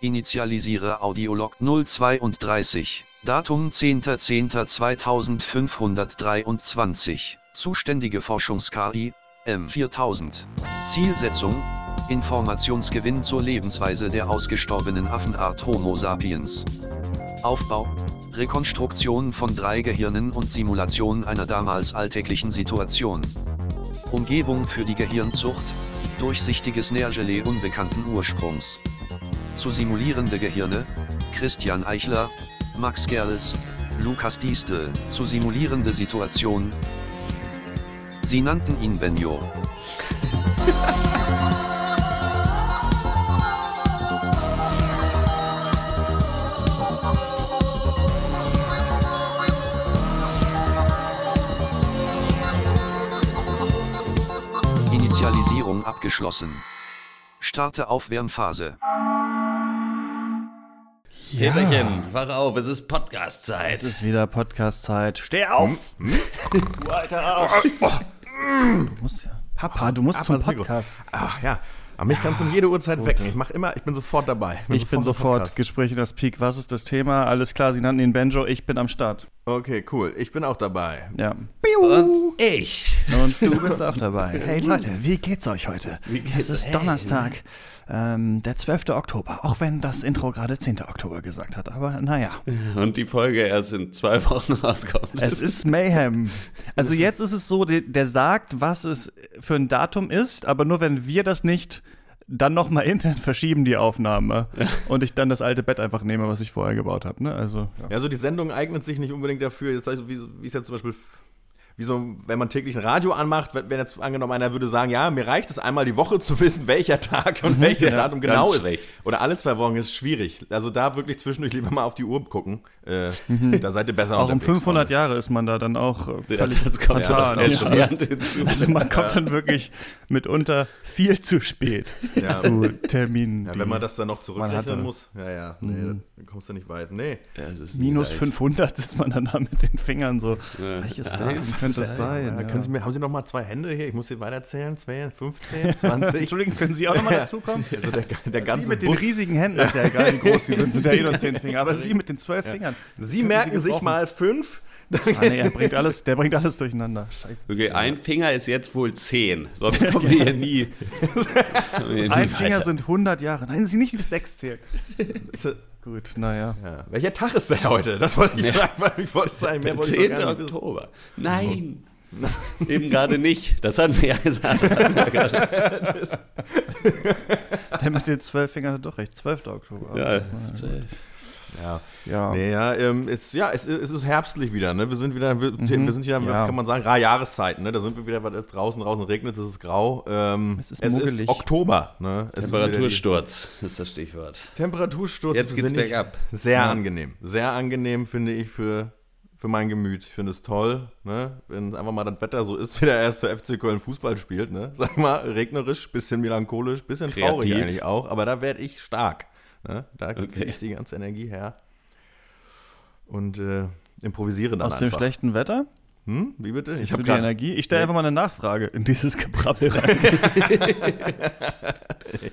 Initialisiere Audiolog 032, Datum 10.10.2523, zuständige Forschungs-KI, M4000. Zielsetzung, Informationsgewinn zur Lebensweise der ausgestorbenen Affenart Homo sapiens. Aufbau, Rekonstruktion von drei Gehirnen und Simulation einer damals alltäglichen Situation. Umgebung für die Gehirnzucht, durchsichtiges Nährgelee unbekannten Ursprungs. Zu simulierende Gehirne, Christian Eichler, Max Gerls, Lukas Diestel, zu simulierende Situation. Sie nannten ihn Benjo. Initialisierung abgeschlossen. Starte Aufwärmphase. Ja. Peterchen, wach auf, es ist Podcast-Zeit. Es ist wieder Podcast-Zeit. Steh auf! Hm? Du alter Arsch! Du musst, Papa, du musst Ab zum. Podcast. Ach ja, aber mich kannst du um jede Uhrzeit wecken. Ich mach immer, ich bin sofort dabei. Ich bin im sofort Podcast. Gespräch in das Peak. Was ist das Thema? Alles klar, Sie nannten ihn Benjo. Ich bin am Start. Okay, cool. Ich bin auch dabei. Ja. Und ich. Und du bist auch dabei. Hey Leute, wie geht's euch heute? Wie geht's? Es ist Hey. Donnerstag, ähm, der 12. Oktober. Auch wenn das Intro gerade 10. Oktober gesagt hat. Aber naja. Und die Folge erst in zwei Wochen rauskommt. Es ist Mayhem. Also jetzt ist es so, der, der sagt, was es für ein Datum ist, aber nur wenn wir das nicht dann nochmal intern verschieben, die Aufnahme. Und ich dann das alte Bett einfach nehme, was ich vorher gebaut habe. Ne? Also, ja. Ja, so die Sendung eignet sich nicht unbedingt dafür, jetzt wie, wie es jetzt zum Beispiel, wie so, wenn man täglich ein Radio anmacht, wenn jetzt angenommen einer würde sagen, ja, mir reicht es einmal die Woche zu wissen, welcher Tag und welches Ja, Datum genau ist. schlecht. Oder alle zwei Wochen ist schwierig. Also da wirklich zwischendurch lieber mal auf die Uhr gucken. Äh, Da seid ihr besser Auch um unterwegs, 500 Freunde. Jahre ist man da dann auch äh, Ja, völlig das kommt ja Also, also man kommt dann wirklich mitunter viel zu spät Ja. zu Terminen. Ja, wenn man das dann noch zurückrechnen muss, ja, ja, nee, dann kommst du nicht weit. Nee. Das Minus leicht. 500 sitzt man dann da mit den Fingern so. Ja. Welches Ja, Datum was könnte ist das das? sein? Ja, können Sie mir, haben Sie noch mal zwei Hände hier? Ich muss hier weiterzählen. 2, 15, 20. Entschuldigung, können Sie auch nochmal dazukommen? Also der, der Sie ganze mit den Bus. riesigen Händen, ist ja egal, wie groß die sind, sind ja eh nur zehn Finger. Aber Sie mit den zwölf Fingern. Sie merken sich gebrochen. mal fünf. Ah, nee, er bringt alles, der bringt alles durcheinander. Scheiße. Okay, ein Finger ist jetzt wohl 10. Sonst kommen wir hier nie. wir hier nie Ein Finger weiter. sind 100 Jahre. Nein, Sie nicht bis sechs zählen. Gut, naja. Ja. Welcher Tag ist denn heute? Das wollte ich Ja. fragen, weil ich wollte sagen, mehr Der wollte ich 10. doch gar nicht wissen. Oktober. Nein. Eben gerade nicht. Das hatten wir ja gesagt. Wir. Der mit den zwölf Fingern hat doch recht. 12. Oktober. Ja, Also, Ja. ja. Nee, ja, ähm, ist, ja es, es ist herbstlich wieder, ne? Wir sind wieder, wir, wir sind wieder, Mhm. Ja. kann man sagen, rar Jahreszeiten, ne? Da sind wir wieder, was ist draußen, draußen regnet es, ist grau. Ähm, Es ist muggelig. Oktober, ne? Es ist Temperatursturz ist das Stichwort. Temperatursturz. Jetzt geht's bergab. Sehr angenehm. Sehr angenehm, finde ich, für, für mein Gemüt. Ich finde es toll, ne? Wenn einfach mal das Wetter so ist, wie der erste FC Köln Fußball spielt, ne? Sag mal, regnerisch, bisschen melancholisch, bisschen traurig Kreativ. eigentlich auch, aber da werde ich stark. Ne? Da Okay. ziehe ich die ganze Energie her. Und äh, improvisiere dann Aus dem einfach. schlechten Wetter? Hm? Wie bitte? Ich Ich habe die Energie. Ich stelle einfach mal eine Nachfrage in dieses Gebrabbel rein.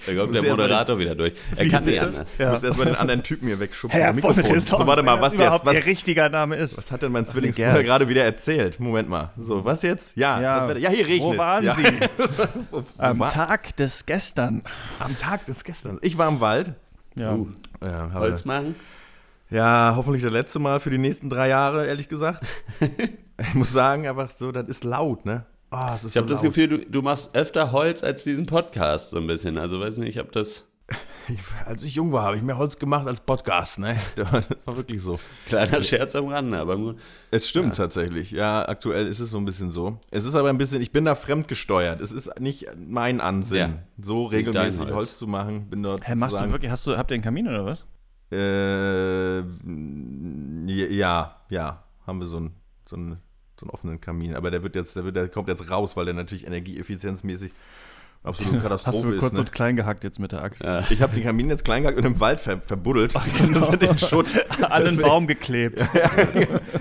Da kommt der Moderator wieder durch. Er kann nicht anders. Ich muss erstmal den anderen Typen hier wegschubsen. Herr Mikrofon. So, warte mal, was jetzt? Was, Ihr richtiger Name ist. was hat denn mein Zwillingsbruder gerade wieder erzählt? Moment mal. So, was jetzt? Ja, Ja. Wetter. ja hier regnet Wo waren ja. Sie? Am Tag des Gestern. Am Tag des gestern. Ich war im Wald. Ja. Uh, habe, Holz machen? ja, hoffentlich das letzte Mal für die nächsten drei Jahre, ehrlich gesagt. ich muss sagen, einfach so, das ist laut, ne? Oh, ist Ich habe so das laut. Gefühl, du, du machst öfter Holz als diesen Podcast so ein bisschen. Also weiß nicht, ob das Ich, als ich jung war, habe ich mehr Holz gemacht als Podcast, ne? Das war wirklich so. kleiner Scherz am Rande, aber gut. Es stimmt tatsächlich. Ja, aktuell ist es so ein bisschen so. Es ist aber ein bisschen, ich bin da fremdgesteuert. Es ist nicht mein Ansinn, Ja. so regelmäßig Holz. Holz. zu machen. Bin dort Hä, machst du wirklich, hast du, habt ihr einen Kamin oder was? Äh, ja, ja, haben wir so einen, so einen, so einen offenen Kamin. Aber der wird jetzt, der, wird, der kommt jetzt raus, weil der natürlich energieeffizienzmäßig absolute Hast Katastrophe du ist. kurz Ne? und klein gehackt jetzt mit der Axt. Ja. Ich habe den Kamin jetzt klein gehabt und im Wald ver verbuddelt. Das genau. ist den Schutt. An Deswegen- Baum geklebt.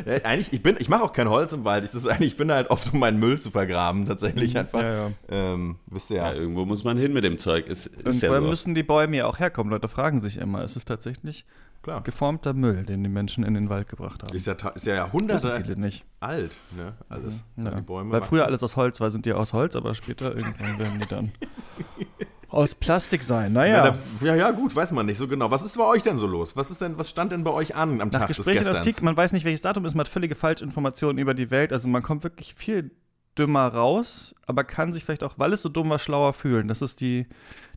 Ja, eigentlich, ich bin, ich mache auch kein Holz im Wald. Ich, das ist eigentlich, ich bin da halt oft, um meinen Müll zu vergraben, tatsächlich einfach. Ja, ja. Ähm, wisst ihr Ja, ja. irgendwo muss man hin mit dem Zeug. Ist, ist Und ja woher so. müssen die Bäume ja auch herkommen? Leute fragen sich immer. Es ist tatsächlich Klar. geformter Müll, den die Menschen in den Wald gebracht haben. Ist ja, ist ja Jahrhunderte viele nicht. alt, ne? Alles. Ja. Die Bäume Weil früher alles aus Holz war, sind die aus Holz, aber später irgendwann werden die dann aus Plastik sein. Naja. Ja, da, ja, ja, gut, weiß man nicht so genau. Was ist bei euch denn so los? Was ist denn, was stand denn bei euch an am Nach Tag des Gesprächen das Gesterns? Peak, man weiß nicht, welches Datum ist, man hat völlige Falschinformationen über die Welt. Also man kommt wirklich viel dümmer raus, aber kann sich vielleicht auch, weil es so dumm war, schlauer fühlen. Das ist die,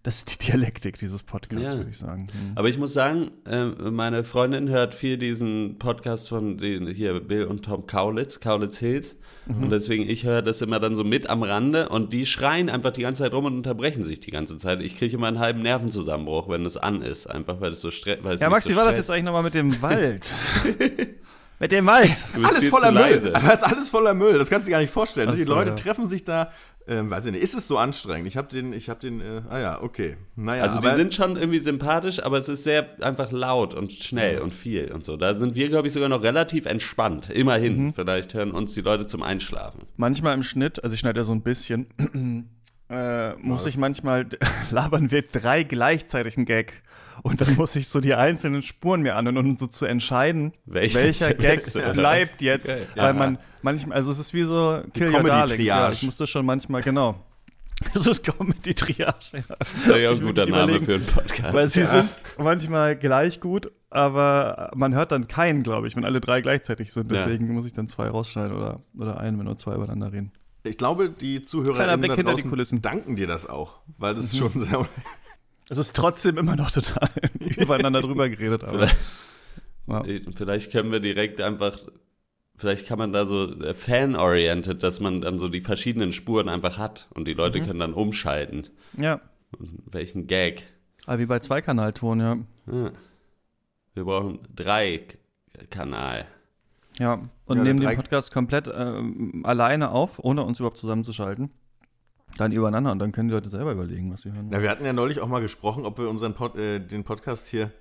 das ist die Dialektik dieses Podcasts, Ja. würde ich sagen. Hm. Aber ich muss sagen, äh, meine Freundin hört viel diesen Podcast von den hier Bill und Tom Kaulitz, Kaulitz Hills. Mhm. Und deswegen, ich höre das immer dann so mit am Rande und die schreien einfach die ganze Zeit rum und unterbrechen sich die ganze Zeit. Ich kriege immer einen halben Nervenzusammenbruch, wenn es an ist. Einfach weil es so stress weil es Ja, mich Max, so wie war das jetzt eigentlich nochmal mit dem Wald? mit dem Wald. Du bist alles viel voller zu Müll. leise. Aber es ist alles voller Müll. Das kannst du dir gar nicht vorstellen. Ach die Leute ja. treffen sich da, ähm, weiß ich nicht, ist es so anstrengend? Ich habe den, ich habe den, äh, ah ja, okay. Naja, Also die sind schon irgendwie sympathisch, aber es ist sehr einfach laut und schnell und viel und so. Da sind wir, glaube ich, sogar noch relativ entspannt. Immerhin. Mhm. Vielleicht hören uns die Leute zum Einschlafen. Manchmal im Schnitt, also ich schneide ja so ein bisschen, äh, muss ich manchmal, labern wir drei gleichzeitig einen Gag. Und dann muss ich so die einzelnen Spuren mir anhören, um so zu entscheiden, Welcher welcher Gag bleibt jetzt. Okay, Weil ja. man manchmal, also es ist wie so Kill Your. Darlings. Ja, ich musste schon manchmal, genau. Das ist Comedy-Triage. Ja. Das ist ja ein guter Name für einen Podcast. Weil sie sind manchmal gleich gut, aber man hört dann keinen, glaube ich, wenn alle drei gleichzeitig sind. Ja. Deswegen muss ich dann zwei rausschneiden oder, oder einen, wenn nur zwei übereinander reden. Ich glaube, die Zuhörer da draußen Kulissen. danken dir das auch, weil das Mhm. schon sehr Es ist trotzdem immer noch total übereinander drüber geredet. Aber, Vielleicht- ja. Vielleicht können wir direkt einfach, vielleicht kann man da so äh, fan-oriented, dass man dann so die verschiedenen Spuren einfach hat und die Leute können dann umschalten. ja, Und welchen Gag. aber wie bei Zweikanalton, ja. Ja. Wir brauchen drei Kanal. Ja, und Ja, nehmen den Podcast komplett ähm, alleine auf, ohne uns überhaupt zusammenzuschalten. Dann übereinander und dann können die Leute selber überlegen, was sie hören. Na, wir hatten ja neulich auch mal gesprochen, ob wir unseren Pod, äh, den Podcast hier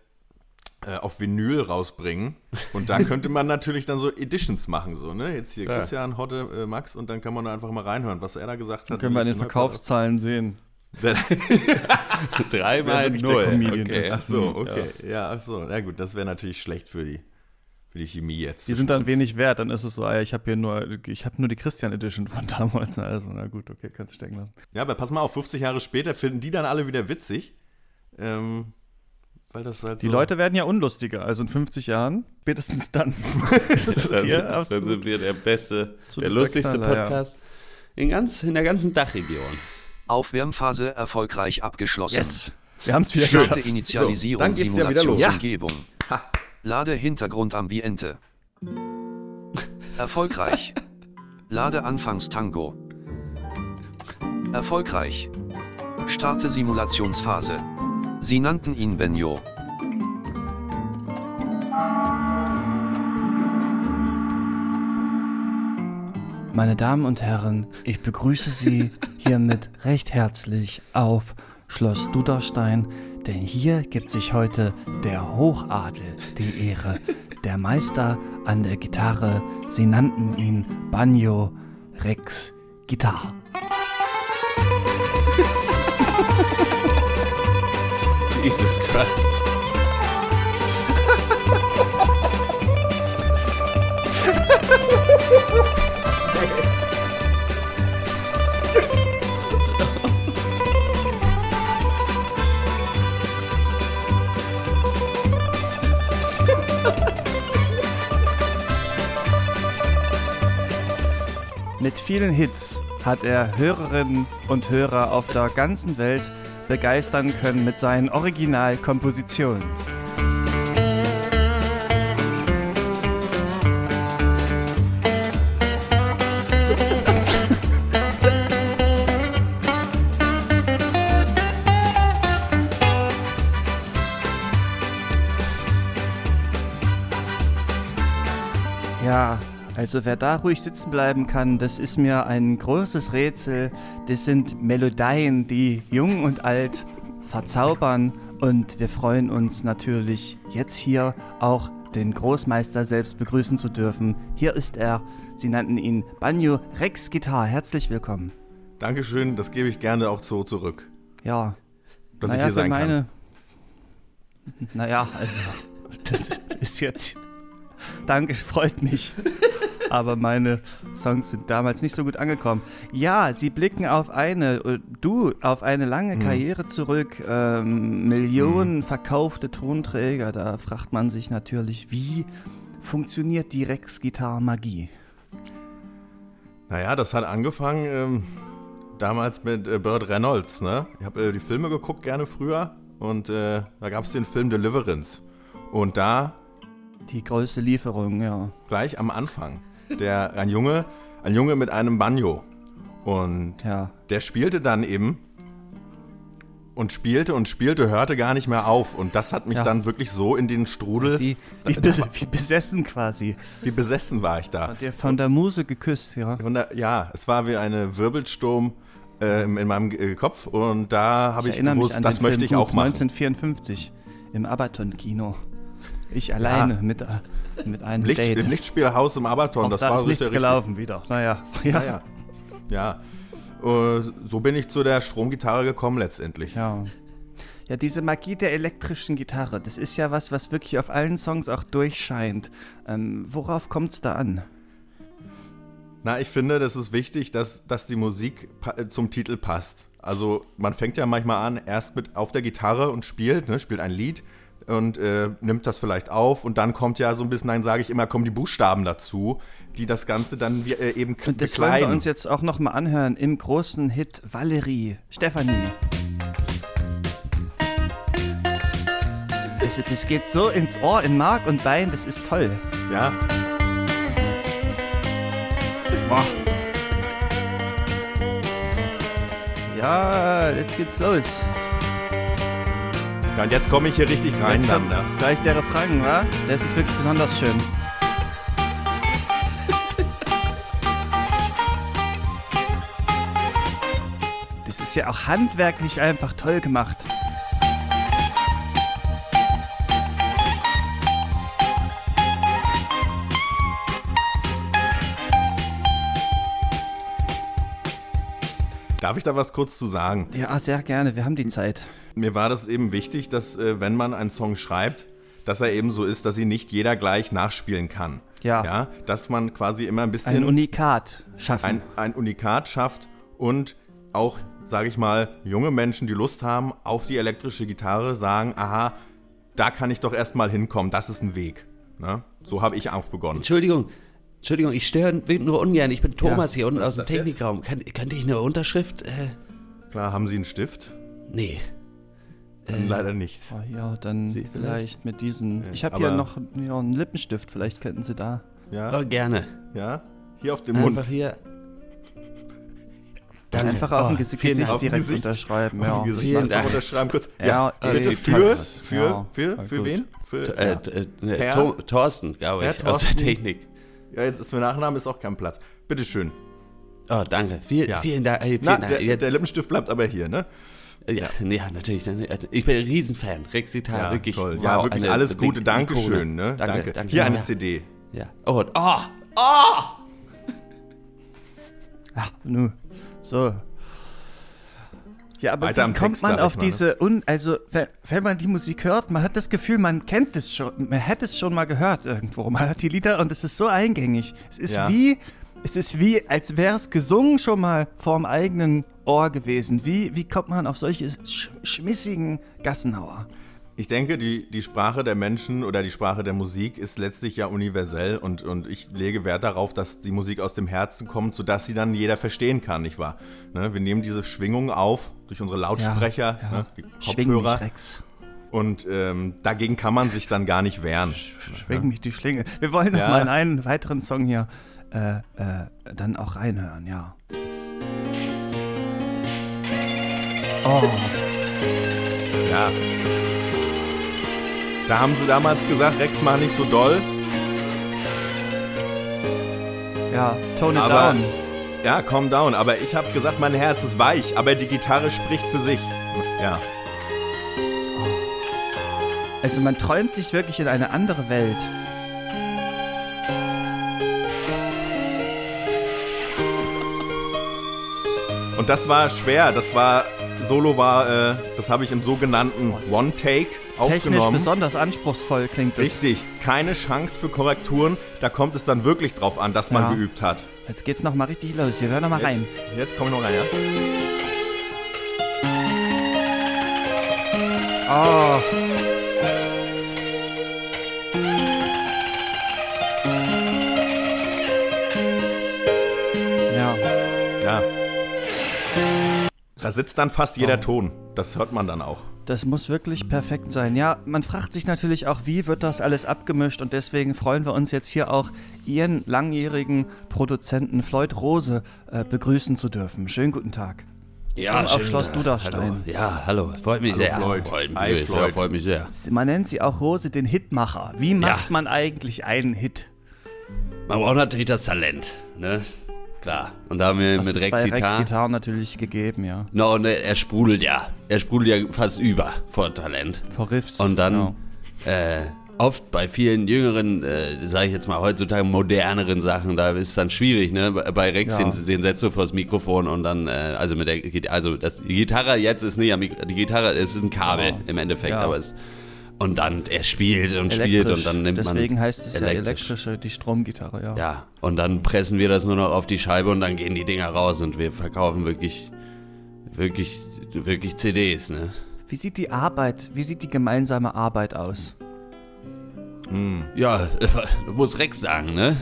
äh, auf Vinyl rausbringen. Und da könnte man natürlich dann so Editions machen, so, ne? Jetzt hier Klar. Christian, Hotte, äh, Max und dann kann man da einfach mal reinhören, was er da gesagt hat. Dann können wir an den bisschen Verkaufszahlen sehen. Dreimal null. Comedian Okay. Ach so, okay. Ja, ach so. Na gut, das wäre natürlich schlecht für die, für die Chemie jetzt. Die sind dann wenig wert, dann ist es so, ah, ja, ich habe hier nur, ich habe nur die Christian Edition von damals. Also, na gut, okay, kannst du stecken lassen. Ja, aber pass mal auf, 50 Jahre später finden die dann alle wieder witzig. Ähm, weil das halt Die so Leute werden ja unlustiger, also in 50 Jahren, spätestens dann. Das ist Dann, sind, dann sind wir der beste, der lustigste Knaller, ja. Podcast in, ganz, in der ganzen Dachregion. Aufwärmphase erfolgreich abgeschlossen. Yes, wir haben es wieder geschafft. Initialisierung, So, dann geht's ja wieder los. Simulationsumgebung. Lade Hintergrundambiente. Erfolgreich. Lade Anfangstango. Erfolgreich. Starte Simulationsphase. Sie nannten ihn Benjo. Meine Damen und Herren, ich begrüße Sie hiermit recht herzlich auf Schloss Duderstein, denn hier gibt sich heute der Hochadel die Ehre. Der Meister an der Gitarre, sie nannten ihn Banjo Rex Gitarre. Jesus Christ. Mit vielen Hits hat er Hörerinnen und Hörer auf der ganzen Welt begeistern können mit seinen Originalkompositionen. Ja, Also wer da ruhig sitzen bleiben kann, das ist mir ein großes Rätsel. Das sind Melodien, die jung und alt verzaubern. Und wir freuen uns natürlich jetzt hier auch den Großmeister selbst begrüßen zu dürfen. Hier ist er. Sie nannten ihn Banjo Rex Gitar. Herzlich willkommen. Dankeschön, das gebe ich gerne auch so zurück. Ja. Dass naja, ich hier sein meine, kann. Naja, also, das ist jetzt. Danke, freut mich. Aber meine Songs sind damals nicht so gut angekommen. Ja, sie blicken auf eine, äh, du, auf eine lange Hm. Karriere zurück, ähm, Millionen verkaufte Tonträger. Da fragt man sich natürlich, wie funktioniert die Rex-Gitarren-Magie? Naja, das hat angefangen ähm, damals mit äh, Burt Reynolds. Ne? Ich habe äh, die Filme geguckt gerne früher und äh, da gab es den Film Deliverance. Und da Die größte Lieferung, ja. gleich am Anfang der ein Junge, ein Junge mit einem Banjo und Ja, der spielte dann eben und spielte und spielte, hörte gar nicht mehr auf und das hat mich Ja. dann wirklich so in den Strudel, wie, wie, wie besessen quasi. wie besessen war ich da. Hat der von der Muse geküsst, ja. Der, ja, es war wie eine Wirbelsturm äh, in meinem äh, Kopf und da habe ich, mich gewusst, das möchte Film ich auch machen. 1954 im Abaton-Kino. Ich alleine mit, äh, mit einem Licht, Date. Im Lichtspielhaus im Abaton, das da war ist nichts gelaufen wieder. Naja, ja. Ja, ja. ja. Äh, so bin ich zu der Stromgitarre gekommen letztendlich. Ja. Ja, diese Magie der elektrischen Gitarre, das ist ja was, was wirklich auf allen Songs auch durchscheint. Ähm, worauf kommt es da an? Na, ich finde, das ist wichtig, dass, dass die Musik äh, zum Titel passt. Also man fängt ja manchmal an, erst mit auf der Gitarre und spielt, ne, spielt ein Lied und äh, nimmt das vielleicht auf und dann kommt ja so ein bisschen, dann sage ich immer, kommen die Buchstaben dazu, die das Ganze dann wie, äh, eben Und das wollen wir bekleiden. uns jetzt auch nochmal anhören im großen Hit Valerie. Stefanie. Also das geht so ins Ohr, in Mark und Bein, das ist toll. Ja, Boah. Ja, jetzt geht's los. Ja, und jetzt komme ich hier richtig rein Jetzt dann. kommt Ne? gleich der Refrain, wa? Das ist wirklich besonders schön. Das ist ja auch handwerklich einfach toll gemacht. Darf ich da was kurz zu sagen? Ja, sehr gerne. Wir haben die Zeit. Mir war das eben wichtig, dass äh, wenn man einen Song schreibt, dass er eben so ist, dass ihn nicht jeder gleich nachspielen kann. Ja. ja dass man quasi immer ein bisschen Ein Unikat schaffen. ein, ein Unikat schafft und auch, sage ich mal, junge Menschen, die Lust haben auf die elektrische Gitarre, sagen, aha, da kann ich doch erstmal hinkommen, das ist ein Weg. Ne? So habe ich auch begonnen. Entschuldigung, Entschuldigung, ich störe nur ungern. Ich bin Thomas hier unten aus dem? Technikraum. Kann, könnte ich eine Unterschrift? Äh, Klar, haben Sie einen Stift? nee. Dann leider nicht. Oh, ja, dann Sie vielleicht mit diesen. Ich habe hier noch ja, einen Lippenstift, vielleicht könnten Sie da. Ja, Oh, gerne. ja. Hier auf dem Mund. Einfach hier. Einfach auf dem Oh, Gesicht, vielen Gesicht Dank. Auf dem direkt Gesicht. unterschreiben. Auf Ja. dem Gesicht Vielen einfach Dank. unterschreiben kurz. Ja, Ja, bitte für, was. für, Ja, für, für gut. wen? Für, Äh, ja. äh, ne, Herr? Thor- Thorsten, glaube ich, aus der Thorsten? Technik. ja, jetzt ist mein Nachname, ist auch kein Platz. Bitteschön. Oh, danke. Viel, Ja. Vielen Dank. Vielen Na, Dank. der, Ja, der Lippenstift bleibt aber hier, ne? Ja, ja, natürlich. ne, Ich bin ein Riesenfan. Rex Gitarre, Ja, wirklich. toll. Wow, ja, wirklich eine alles Gute. Dankeschön, ne? Danke, danke. Hier eine ja. CD. Ja. Oh, oh, oh! Ach, nu. So. Ja, aber Weiter wie kommt Text, man auf ne? diese, un also wenn, wenn man die Musik hört, man hat das Gefühl, man kennt es schon, man hätte es schon mal gehört irgendwo. Man hört die Lieder und es ist so eingängig. Es ist Ja. wie, es ist wie, als wäre es gesungen schon mal vorm eigenen Ohr gewesen. Wie, wie kommt man auf solche sch schmissigen Gassenhauer? Ich denke, die, die Sprache der Menschen oder die Sprache der Musik ist letztlich ja universell und, und ich lege Wert darauf, dass die Musik aus dem Herzen kommt, sodass sie dann jeder verstehen kann, nicht wahr? Ne, wir nehmen diese Schwingung auf durch unsere Lautsprecher, ja. Ne, die Kopfhörer und ähm, dagegen kann man sich dann gar nicht wehren. Schwing mich die Schlinge. Wir wollen noch Ja. mal in einen weiteren Song hier äh, äh, dann auch reinhören, ja. Oh, Ja. Da haben sie damals gesagt, Rex mach nicht so doll. Ja, tone it Aber- down. Ja, calm down. Aber ich habe gesagt, mein Herz ist weich, aber die Gitarre spricht für sich. Ja. Also man träumt sich wirklich in eine andere Welt. Und das war schwer. Das war, Solo war, äh, das habe ich im sogenannten One-Take Technisch aufgenommen. besonders anspruchsvoll klingt das. Richtig, keine Chance für Korrekturen. Da kommt es dann wirklich drauf an, dass man Ja. geübt hat. Jetzt geht's noch mal richtig los. Wir hören noch mal Jetzt, rein. jetzt komme ich noch rein, ja? Oh. Da sitzt dann fast Oh. jeder Ton. Das hört man dann auch. das muss wirklich perfekt sein. Ja, man fragt sich natürlich auch, wie wird das alles abgemischt und deswegen freuen wir uns jetzt hier auch, Ihren langjährigen Produzenten Floyd Rose äh, begrüßen zu dürfen. Schönen guten Tag. Ja, auf Schloss Duderstein. Hallo. Ja, hallo. Freut mich Hallo, sehr. Floyd. Freut mich, Hi, sehr, Floyd. freut mich sehr. Man nennt sie auch Rose den Hitmacher. Wie macht Ja. man eigentlich einen Hit? Man braucht natürlich das Talent, ne? Klar. Und da haben wir Das mit Rex Gitarre. Natürlich gegeben, ja. No, und er sprudelt ja. Er sprudelt ja fast über vor Talent. Vor Riffs. Und dann Ja. äh, oft bei vielen jüngeren, äh, sage ich jetzt mal heutzutage moderneren Sachen, da ist es dann schwierig, ne? Bei- Rex, Ja. den, den setzt du vors Mikrofon und dann, äh, also mit der, also das, die Gitarre jetzt ist nicht die Gitarre, es ist ein Kabel Ja. im Endeffekt, Ja. aber es und dann er spielt und spielt und dann nimmt man Deswegen heißt es ja elektrisch. elektrische, die Stromgitarre, ja. Ja, und dann pressen wir das nur noch auf die Scheibe und dann gehen die Dinger raus und wir verkaufen wirklich, wirklich, wirklich CDs, ne? Wie sieht die Arbeit, wie sieht die gemeinsame Arbeit aus? Ja, du musst Rex sagen, ne?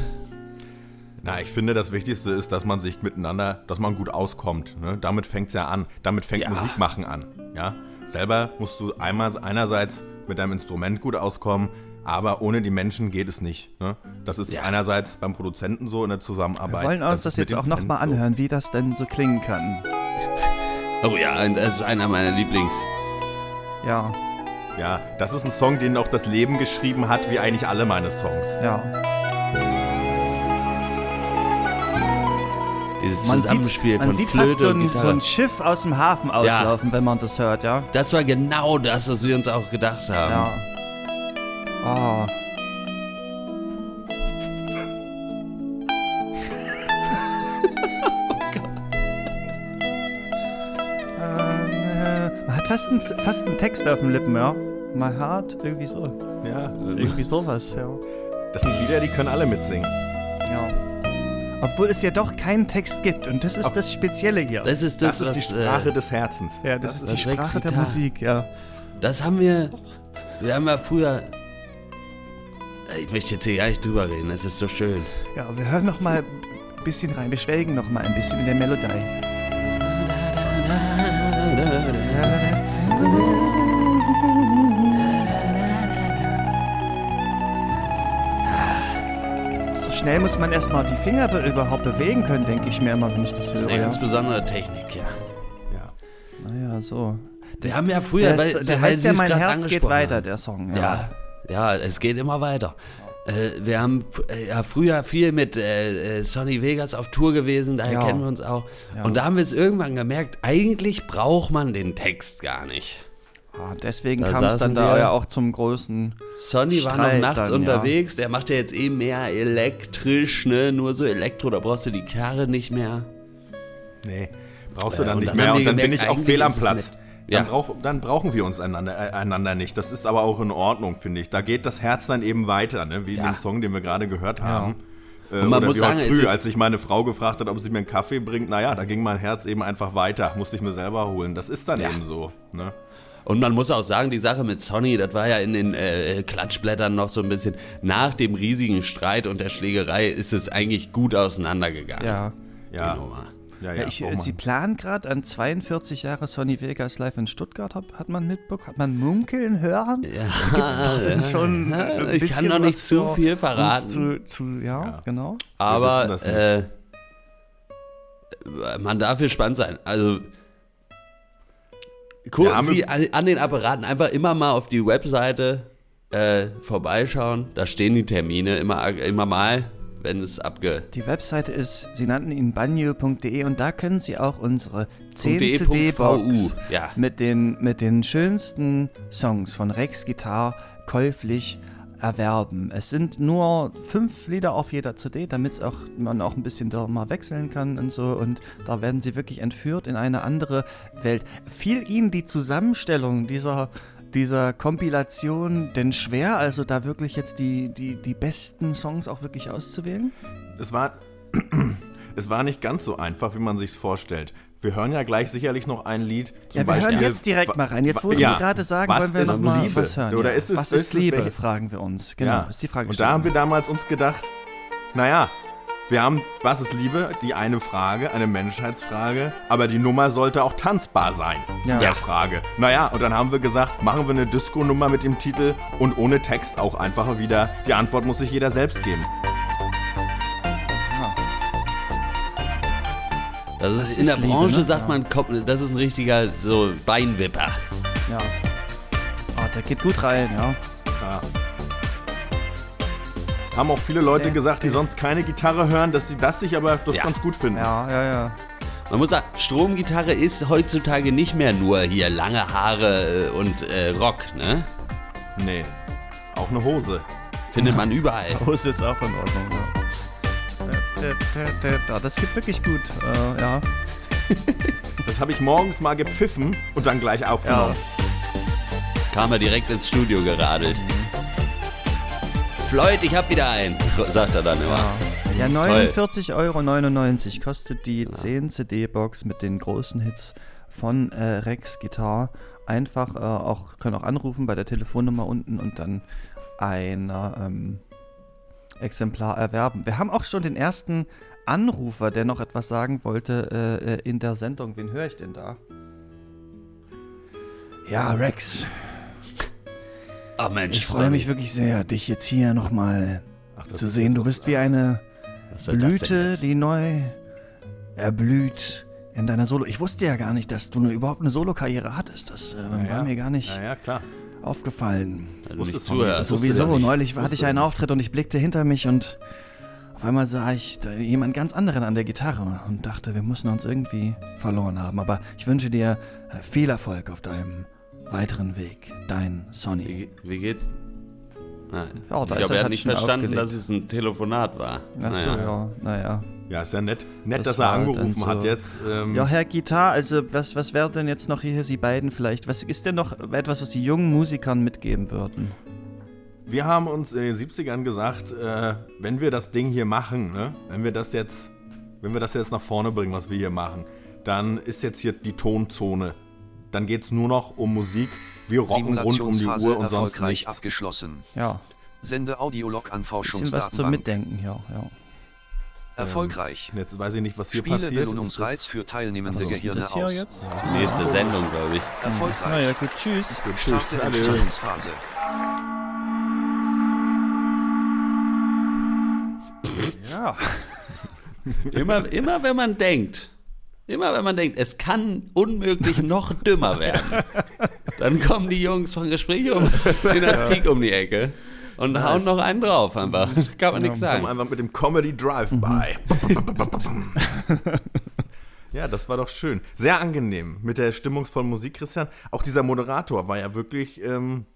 Na, ich finde, das Wichtigste ist, dass man sich miteinander, dass man gut auskommt. Ne? Damit fängt es ja an. Damit fängt Ja. Musik machen an. Ja? Selber musst du einmal einerseits mit deinem Instrument gut auskommen, aber ohne die Menschen geht es nicht. Ne? Das ist Ja. einerseits beim Produzenten so in der Wir Zusammenarbeit. wollen uns das, mit jetzt auch nochmal Fans so. anhören, wie das denn so klingen kann. Oh ja, das ist einer meiner Lieblings. Ja, Ja, das ist ein Song, den auch das Leben geschrieben hat, wie eigentlich alle meine Songs. ja. Dieses Man Zusammenspiel sieht, man von sieht Flöte fast so und ein, Gitarre. so ein Schiff aus dem Hafen auslaufen, wenn man das hört, ja. das war genau das, was wir uns auch gedacht haben. Ja. Oh. Man hat fast einen, fast einen Text auf den Lippen, ja. My Heart, irgendwie so. Ja, Irgendwie sowas, ja. das sind Lieder, die können alle mitsingen. ja. Obwohl es ja doch keinen Text gibt und das ist das Spezielle hier. Das ist Das, das, ist die was, Sprache äh, des Herzens. ja, das, ist die das Sprache der Rexitar. Musik, ja. das haben wir. Wir haben ja früher. Ich möchte jetzt hier gar nicht drüber reden, es ist so schön. Ja, wir hören noch mal ein bisschen rein. Wir schwelgen noch mal ein bisschen in der Melodie. Schnell muss man erstmal die Finger be überhaupt bewegen können, denke ich mir immer, wenn ich das Das ist höre. eine Ja. ganz besondere Technik, ja. Ja. Naja, so. Wir haben ja früher, Der, weil, der weil heißt ja es Mein Herz geht weiter, der Song. Ja, ja, es geht immer weiter. Äh, wir haben äh, ja früher viel mit äh, äh, Sonny Vegas auf Tour gewesen, daher Ja. kennen wir uns auch. Ja. Und da haben wir es irgendwann gemerkt, eigentlich braucht man den Text gar nicht. Ah, deswegen Da kam es dann da ja auch zum großen. Sonny war noch nachts dann, unterwegs, der macht ja jetzt eh mehr elektrisch, ne? Nur so Elektro, da brauchst du die Karre nicht mehr. Nee, brauchst Ja, du dann und nicht dann mehr. Und dann bin gemerkt, ich auch fehl am Platz. nett. Dann, Ja. brauch, dann brauchen wir uns einander, äh, einander nicht. Das ist aber auch in Ordnung, finde ich. Da geht das Herz dann eben weiter, ne? wie in Ja. dem Song, den wir gerade gehört haben. Äh, Und man muss wie sagen, heute es früh, ist- als sich meine Frau gefragt hat, ob sie mir einen Kaffee bringt, naja, da ging mein Herz eben einfach weiter. Musste ich mir selber holen. Das ist dann Ja. eben so. Ne? Und man muss auch sagen, die Sache mit Sonny, das war ja in den äh, Klatschblättern noch so ein bisschen. Nach dem riesigen Streit und der Schlägerei ist es eigentlich gut auseinandergegangen. Ja. Ja. Die Nummer. Ja, Ja, ja, ich, braucht äh. Sie planen gerade an 42 Jahre Sonny Vegas live in Stuttgart, hat, hat man mitbekommen? Hat man munkeln hören? Ja, Gibt's doch denn schon ja, ein ich kann noch nicht zu viel verraten. Zu, zu, ja, Ja. genau. Aber äh, man darf gespannt sein. Also Haben- Sie an, den Apparaten einfach immer mal auf die Webseite äh, vorbeischauen. Da stehen die Termine immer, immer mal. wenn es abge... Die Webseite ist, Sie nannten ihn banjo.de und da können Sie auch unsere 10 .de CD-Box ja. mit, den, mit den schönsten Songs von Rex Guitar käuflich erwerben. Es sind nur fünf Lieder auf jeder CD, damit auch, man auch ein bisschen da mal wechseln kann und so. Und da werden sie wirklich entführt in eine andere Welt. Fiel Ihnen die Zusammenstellung dieser, dieser Kompilation denn schwer, also da wirklich jetzt die, die, die besten Songs auch wirklich auszuwählen? Es war, es war nicht ganz so einfach, wie man sich's vorstellt. Wir hören ja gleich sicherlich noch ein Lied. Zum Ja, wir Beispiel, hören jetzt direkt mal rein. Jetzt, wo Sie ja, es gerade sagen, was wollen wir ist mal Liebe? was hören. Oder ist es, was ist, Liebe, welche- fragen wir uns. Genau, ja. ist die Frage Und da haben wir damals uns gedacht, naja, wir haben, was ist Liebe? Die eine Frage, eine Menschheitsfrage, aber die Nummer sollte auch tanzbar sein, zu Ja. der Frage. Naja, und dann haben wir gesagt, machen wir eine Disco-Nummer mit dem Titel und ohne Text auch einfach wieder. Die Antwort muss sich jeder selbst geben. Das ist, Das in der Liebe, Branche ne? sagt Ja. man, das ist ein richtiger so Beinwipper. Ja. Ah, der geht gut rein, ja. Ja. Haben auch viele Leute gesagt, die sonst keine Gitarre hören, dass sie das sich aber das Ja. ganz gut finden. Ja, ja, ja. Man muss sagen, Stromgitarre ist heutzutage nicht mehr nur hier lange Haare äh, und äh, Rock, ne? Nee. Auch eine Hose. Findet man überall. Hose ist auch in Ordnung, ja. Äh, Das geht wirklich gut, äh, ja. Das habe ich morgens mal gepfiffen und dann gleich aufgenommen. Kam er direkt ins Studio geradelt. Floyd, ich hab wieder einen, sagt er dann immer. Ja, 49,99 Euro kostet die 10 CD-Box mit den großen Hits von äh, Rex Guitar. Einfach äh, auch, können auch anrufen bei der Telefonnummer unten und dann ein ähm, Exemplar erwerben. Wir haben auch schon den ersten Anrufer, der noch etwas sagen wollte äh, äh, in der Sendung. Wen höre ich denn da? Ja, Rex, Oh Mensch, ich freue mich wirklich sehr, dich jetzt hier nochmal zu sehen. Du bist wie eine Blüte, die neu erblüht in deiner Solo. Ich wusste ja gar nicht, dass du eine, überhaupt eine Solo-Karriere hattest. Das äh, war mir gar nicht Ja, ja, klar. Aufgefallen. Du Wusstest das wusste Sowieso, ja neulich hatte ich einen. Auftritt und ich blickte hinter mich und auf einmal sah ich da jemand ganz anderen an der Gitarre und dachte, wir müssen uns irgendwie verloren haben. Aber ich wünsche dir äh, viel Erfolg auf deinem weiteren Weg. Dein Sonny. Wie, wie geht's? Ah, Ja, ich glaube, er- hat nicht verstanden, aufgelegt. dass es ein Telefonat war. Achso, Naja. ja, naja. Ja, ist ja nett, nett Das dass er angerufen so- hat jetzt. Ähm, Ja, Herr Gitar, also was, was wäre denn jetzt noch hier, Sie beiden vielleicht? Was ist denn noch etwas, was Sie jungen Musikern mitgeben würden? Wir haben uns in den 70ern gesagt, äh, wenn wir das Ding hier machen, ne, wenn wir das jetzt, wenn wir das jetzt nach vorne bringen, was wir hier machen, dann ist jetzt hier die Tonzone. Dann geht es nur noch um Musik. Wir rocken rund um die Uhr und sonst nichts. abgeschlossen. Ja, Sende Audiolog an bisschen was zum Forschungsdatenbank. Mitdenken, ja, ja. Erfolgreich. Jetzt weiß ich nicht, was hier Spiele passiert. Belohnungsreiz für teilnehmende denn Gehirne aus. jetzt? Die nächste Sendung, glaube ich. Erfolgreich. Naja, gut, tschüss. Starte Alle. Entstehungsphase. Ja. Immer, immer wenn man denkt, immer wenn man denkt, es kann unmöglich noch dümmer werden, dann kommen die Jungs von Gespräch um in das Peak um die Ecke und hauen noch einen drauf einfach. Kann man nichts Kommen sagen. einfach mit dem Comedy Drive-By. Mhm. ja, das war doch schön. Sehr angenehm mit der stimmungsvollen Musik, Christian. Auch dieser Moderator war ja wirklich. Ähm,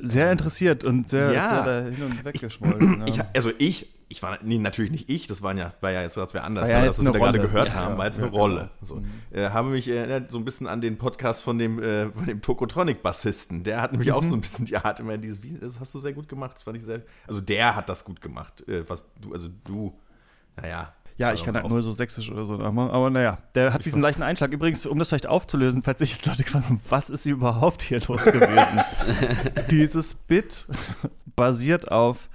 Sehr interessiert und sehr, Ja. sehr da hin und weg geschmolzen. ich, ja. also ich, ich war nee, natürlich nicht ich, das waren ja, war ja jetzt gerade wer anders, War ja ne, jetzt das, was wir da gerade gehört Ja, haben, war jetzt eine. Rolle. So. Äh, habe mich erinnert so ein bisschen an den Podcast von dem, äh, von dem Tokotronic-Bassisten. Der hat nämlich auch Mhm. so ein bisschen, ja, hat immer dieses, wie, das hast du sehr gut gemacht, das fand ich sehr, also der hat das gut gemacht, äh, was du, also du, naja. Ja, ich kann halt auch- nur so sächsisch oder so, aber, aber naja, der hat diesen leichten Einschlag. Übrigens, um das vielleicht aufzulösen, falls sich jetzt Leute gefragt haben, was ist überhaupt hier los gewesen? Dieses Bit basiert auf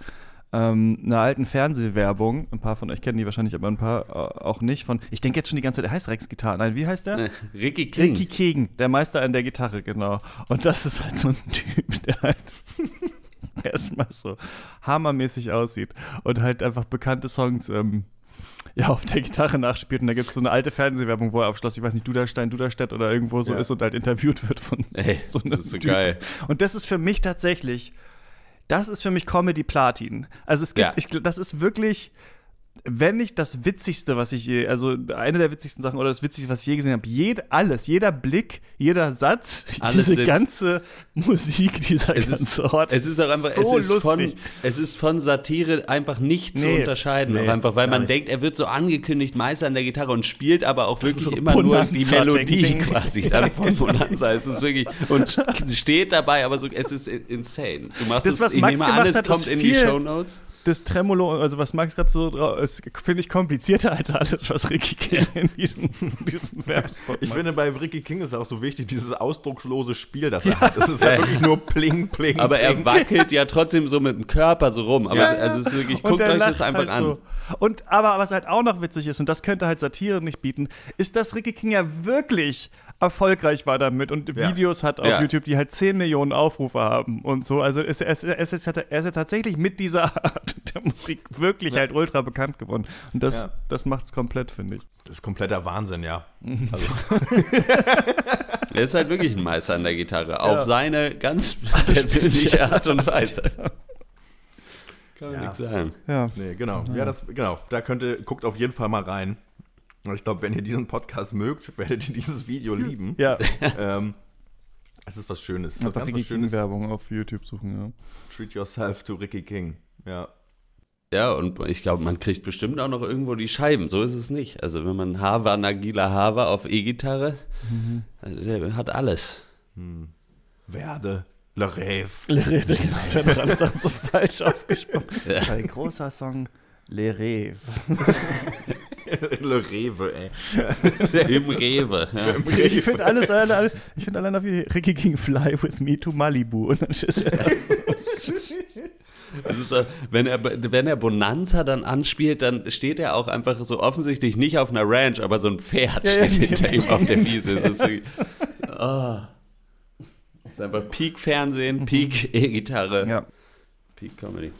ähm, einer alten Fernsehwerbung. Ein paar von euch kennen die wahrscheinlich, aber ein paar äh, auch nicht. Von, ich denke jetzt schon die ganze Zeit, der heißt Rex Gitarre. Nein, wie heißt der? Ricky King. Ricky Kegen, der Meister an der Gitarre, genau. Und das ist halt so ein Typ, der halt erstmal so hammermäßig aussieht und halt einfach bekannte Songs ähm, ja, auf der Gitarre nachspielt. Und da gibt es so eine alte Fernsehwerbung, wo er auf Schloss, ich weiß nicht, Duderstein, Duderstedt oder irgendwo so Ja. ist und halt interviewt wird von Ey, so das einem ist so Typ. geil. Und das ist für mich tatsächlich das ist für mich Comedy Platin. Also es gibt, Ja. ich, das ist wirklich, wenn nicht das Witzigste, was ich je, also eine der witzigsten Sachen oder das Witzigste, was ich je gesehen habe. Jed, alles, jeder Blick, jeder Satz, Alles diese sitzt. ganze Musik, dieser Es ganze ist, Ort. es ist auch einfach, so es, ist lustig. von, es ist von Satire einfach nicht zu Nee. unterscheiden. Nee, auch einfach, weil man nicht. denkt, er wird so angekündigt, Meister an der Gitarre und spielt aber auch wirklich so immer nur die Bonanza, Melodie ding, ding. quasi dann von Bonanza. Es ist wirklich, und steht dabei, aber so, es ist insane. Du machst Das, es, was ich nehme an, es kommt in die viel- Shownotes. Das Tremolo, also was Max gerade so drauf ist, finde ich komplizierter als alles, was Ricky King in diesem, diesem Werbespot Ich macht. finde, bei Ricky King ist auch so wichtig, dieses ausdruckslose Spiel, das er hat. Das ist ja wirklich nur pling, pling, Aber er pling. wackelt ja trotzdem so mit dem Körper so rum. Aber Ja, ja. also es ist wirklich, guckt euch das einfach halt an. So. Und aber was halt auch noch witzig ist, und das könnte halt Satire nicht bieten, ist, dass Ricky King ja wirklich erfolgreich war damit und Ja. Videos hat auf Ja. YouTube, die halt 10 Millionen Aufrufe haben und so. Also es, es, es, ist, er ist ja tatsächlich mit dieser Art der Musik wirklich halt ultra bekannt geworden. Und das, Ja. das macht es komplett, finde ich. Das ist kompletter Wahnsinn, ja. Also, Er ist halt wirklich ein Meister an der Gitarre. Auf Ja. seine ganz persönliche Art und Weise. Kann man Ja. nichts sagen. Ja. nee, genau. Ja, das, genau. Da könnt ihr, guckt auf jeden Fall mal rein. Ich glaube, wenn ihr diesen Podcast mögt, werdet ihr dieses Video lieben. Ja, Ähm, es ist was Schönes. Es ist einfach ganz Ricky was Schönes. King-Werbung auf YouTube suchen, ja. Treat yourself to Ricky King. Ja. Ja, und ich glaube, man kriegt bestimmt auch noch irgendwo die Scheiben. So ist es nicht. Also, wenn man Hava, Nagila Hava auf E-Gitarre, der hat alles. Werde Le Rêve. Das wird doch alles Sachen so falsch ausgesprochen. Ein großer Song, Le Rêve. Le Rêve, ey. Im Rewe. Ja. Ich finde alles, alle, ich finde allein auf wie Ricky King Fly with Me to Malibu. Und dann ist er Das ist, wenn, er, wenn er Bonanza dann anspielt, dann steht er auch einfach so offensichtlich nicht auf einer Ranch, aber so ein Pferd Ja, steht ja. hinter ihm auf der Wiese. Es ist wirklich. Oh. Das ist einfach Peak-Fernsehen, Peak-E-Gitarre, ja. Peak-Comedy.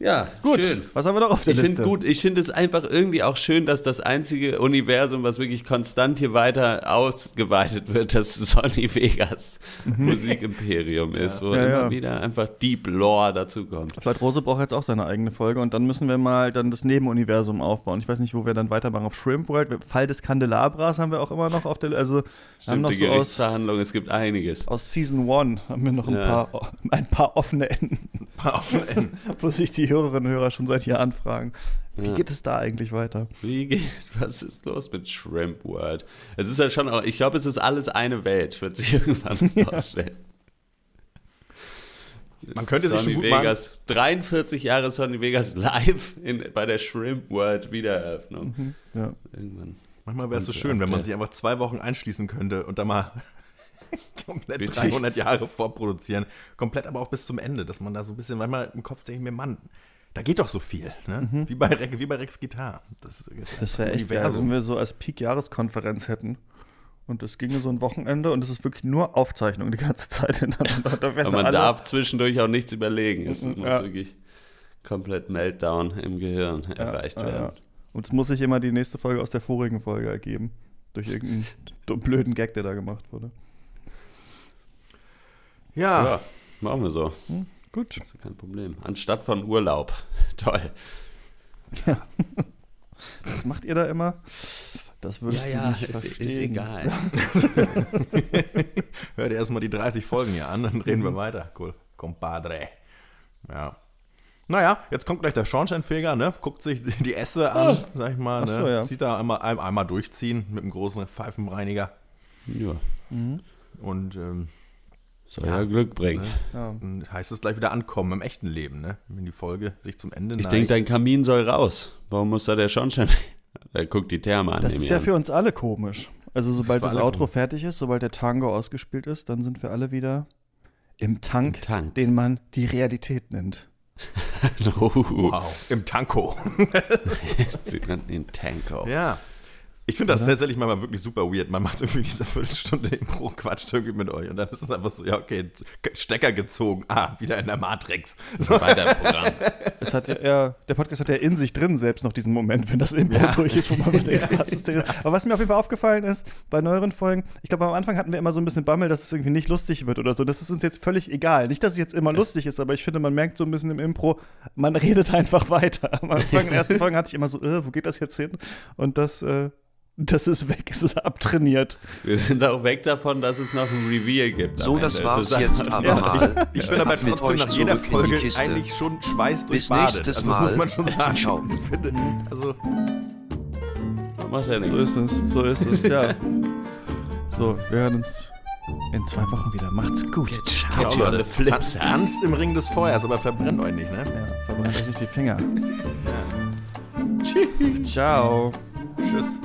Ja, Gut, schön. was haben wir noch auf der Ich Liste? finde gut, ich finde es einfach irgendwie auch schön, dass das einzige Universum, was wirklich konstant hier weiter ausgeweitet wird, das Sonny Vegas Musikimperium ist, wo Mhm. Ja, immer ja. wieder einfach Deep Lore dazukommt. Vielleicht Rose braucht jetzt auch seine eigene Folge und dann müssen wir mal dann das Nebenuniversum aufbauen. Ich weiß nicht, wo wir dann weitermachen. Auf Shrimp World, Fall des Kandelabras haben wir auch immer noch auf der Also wir haben Stimmt, noch die so Gerichtsverhandlung, es gibt einiges. aus Season 1 haben wir noch ein, Ja. paar, ein paar offene Enden, wo sich die Hörerinnen und Hörer schon seit Jahren fragen. Wie Ja. geht es da eigentlich weiter? Wie geht, was ist los mit Shrimp World? Es ist ja schon auch, ich glaube, es ist alles eine Welt, wird sich irgendwann herausstellen. Man könnte sich Sonny schon gut Vegas, 43 Jahre Sonny Vegas live in, bei der Shrimp World Wiedereröffnung. Ja. Irgendwann. Manchmal wäre es so schön, wenn man sich einfach zwei Wochen einschließen könnte und dann mal komplett Richtig. 300 Jahre vorproduzieren. Komplett aber auch bis zum Ende, dass man da so ein bisschen, manchmal im Kopf denke ich mir, Mann, da geht doch so viel. Ne? Wie, bei Rex, wie bei Rex Gitarre. Das, ist- Das wäre echt geil, wenn wir so als Peak-Jahreskonferenz hätten. Und das ginge so ein Wochenende und es ist wirklich nur Aufzeichnung die ganze Zeit hintereinander. Da Aber man darf zwischendurch auch nichts überlegen. Es muss Ja. wirklich komplett Meltdown im Gehirn erreicht ja, werden. ja. Und es muss sich immer die nächste Folge aus der vorigen Folge ergeben. Durch irgendeinen dummen, blöden Gag, der da gemacht wurde. Ja, Ja, machen wir so. Gut. Ist ja kein Problem. Anstatt von Urlaub. Toll. Was macht ihr da immer? Das würdest du nicht ist, verstehen. ist egal. hör dir erstmal die 30 Folgen hier an, dann reden wir weiter. Cool. Compadre. Ja. Naja, jetzt kommt gleich der Schornsteinfeger, ne? Guckt sich die Esse an, sag ich mal, ne? so, ja. Sieht da einmal, ein- einmal durchziehen mit einem großen Pfeifenreiniger. Ja, Und ähm, soll ja, Glück bringen. Ja. dann heißt es gleich wieder ankommen im echten Leben, ne? Wenn die Folge sich zum Ende Ich neigt. denke, dein Kamin soll raus. Warum muss da der Schornstein? Er guckt die Therme an. Das ist ich ja an. für uns alle komisch. Also sobald das Outro komisch. fertig ist, sobald der Tango ausgespielt ist, dann sind wir alle wieder im Tank, Im Tank. den man die Realität nennt. Oh, Wow, im Tanko. Sie nannten ihn Tanko. ja. Ich finde das tatsächlich manchmal wirklich super weird. Man macht irgendwie diese Viertelstunde Impro, quatscht irgendwie mit euch und dann ist es einfach so, ja, okay, Stecker gezogen. Ah, wieder in der Matrix. So. Weiter im Programm. Es hat ja, ja, der Podcast hat ja in sich drin selbst noch diesen Moment, wenn das Impro durch ist, wo man denkt, was ist denn? Aber was mir auf jeden Fall aufgefallen ist, bei neueren Folgen, ich glaube, am Anfang hatten wir immer so ein bisschen Bammel, dass es irgendwie nicht lustig wird oder so. Das ist uns jetzt völlig egal. Nicht, dass es jetzt immer lustig ist, aber ich finde, man merkt so ein bisschen im Impro, man redet einfach weiter. Am Anfang, in den ersten Folgen hatte ich immer so, äh, wo geht das jetzt hin? Und das, äh, das ist weg, es ist abtrainiert. Wir sind auch weg davon, dass es noch ein Reveal gibt. So, das Ende. Es war's jetzt aber Ja. mal. Ich bin aber trotzdem nach jeder Folge eigentlich schon schweiß Bis nächstes also, das muss Mal. man schon sagen. Ciao. Ich finde, also, Macht ja So nichts. ist es, so ist es, ja. So, wir hören uns in zwei Wochen wieder. Macht's gut. Ciao. Catch you on the flip tanzt im Ring des Feuers, aber verbrennt euch nicht, ne? Ja, verbrennt euch nicht die Finger. Ciao. Tschüss.